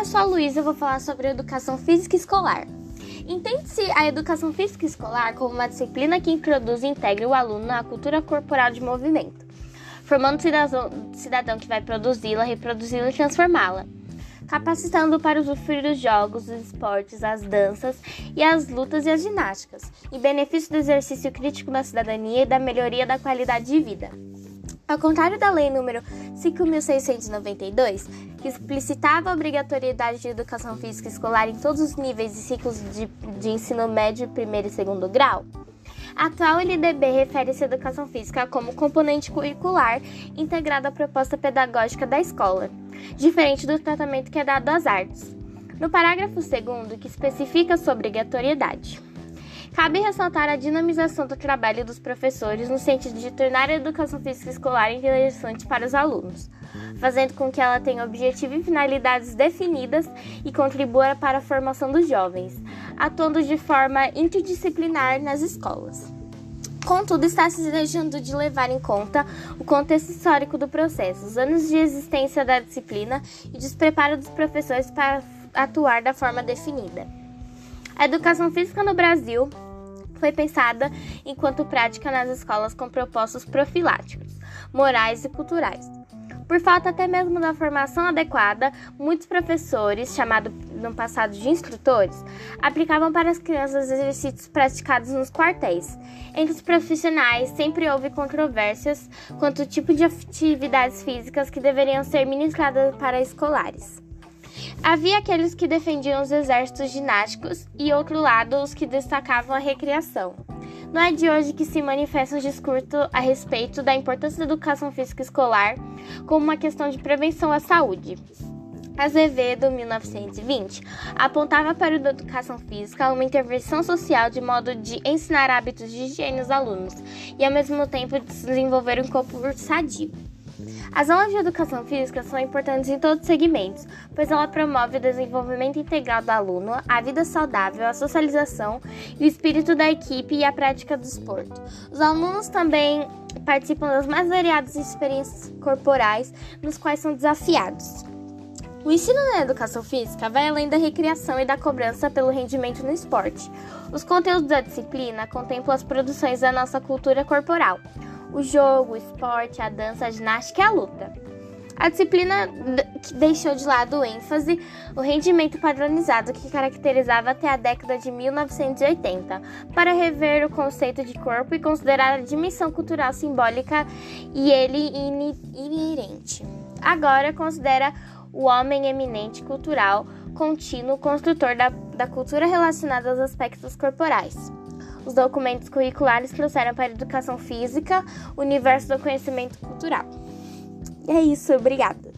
eu sou a Luísa e vou falar sobre educação física escolar. Entende-se a educação física escolar como uma disciplina que introduz e integra o aluno na cultura corporal de movimento, formando cidadão, cidadão que vai produzi-la, reproduzi-la e transformá-la, capacitando para usufruir dos jogos, os esportes, as danças e as lutas e as ginásticas, em benefício do exercício crítico da cidadania e da melhoria da qualidade de vida. Ao contrário da Lei nº 5.692, que explicitava a obrigatoriedade de educação física escolar em todos os níveis e ciclos de, de ensino médio, primeiro e segundo grau, a atual LDB refere-se à educação física como componente curricular integrado à proposta pedagógica da escola, diferente do tratamento que é dado às artes. No parágrafo 2, que especifica sua obrigatoriedade. Cabe ressaltar a dinamização do trabalho dos professores no sentido de tornar a educação física escolar interessante para os alunos, fazendo com que ela tenha objetivo e finalidades definidas e contribua para a formação dos jovens, atuando de forma interdisciplinar nas escolas. Contudo, está se deixando de levar em conta o contexto histórico do processo, os anos de existência da disciplina e despreparo dos professores para atuar da forma definida. A educação física no Brasil foi pensada enquanto prática nas escolas com propósitos profiláticos, morais e culturais. Por falta até mesmo da formação adequada, muitos professores, chamados no passado de instrutores, aplicavam para as crianças exercícios praticados nos quartéis. Entre os profissionais, sempre houve controvérsias quanto ao tipo de atividades físicas que deveriam ser ministradas para escolares. Havia aqueles que defendiam os exércitos ginásticos e, outro lado, os que destacavam a recreação. Não é de hoje que se manifesta um discurso a respeito da importância da educação física escolar como uma questão de prevenção à saúde. Azevedo, 1920, apontava para a educação física uma intervenção social de modo de ensinar hábitos de higiene aos alunos e, ao mesmo tempo, desenvolver um corpo sadio. As aulas de educação física são importantes em todos os segmentos, pois ela promove o desenvolvimento integral do aluno, a vida saudável, a socialização o espírito da equipe e a prática do esporte. Os alunos também participam das mais variadas experiências corporais nos quais são desafiados. O ensino na educação física vai além da recreação e da cobrança pelo rendimento no esporte. Os conteúdos da disciplina contemplam as produções da nossa cultura corporal, o jogo, o esporte, a dança, a ginástica e a luta. A disciplina deixou de lado o ênfase, o rendimento padronizado que caracterizava até a década de 1980, para rever o conceito de corpo e considerar a dimensão cultural simbólica e ele inerente. Agora considera o homem eminente cultural, contínuo, construtor da, da cultura relacionada aos aspectos corporais. Os documentos curriculares trouxeram para a educação física o universo do conhecimento cultural. E é isso, obrigada.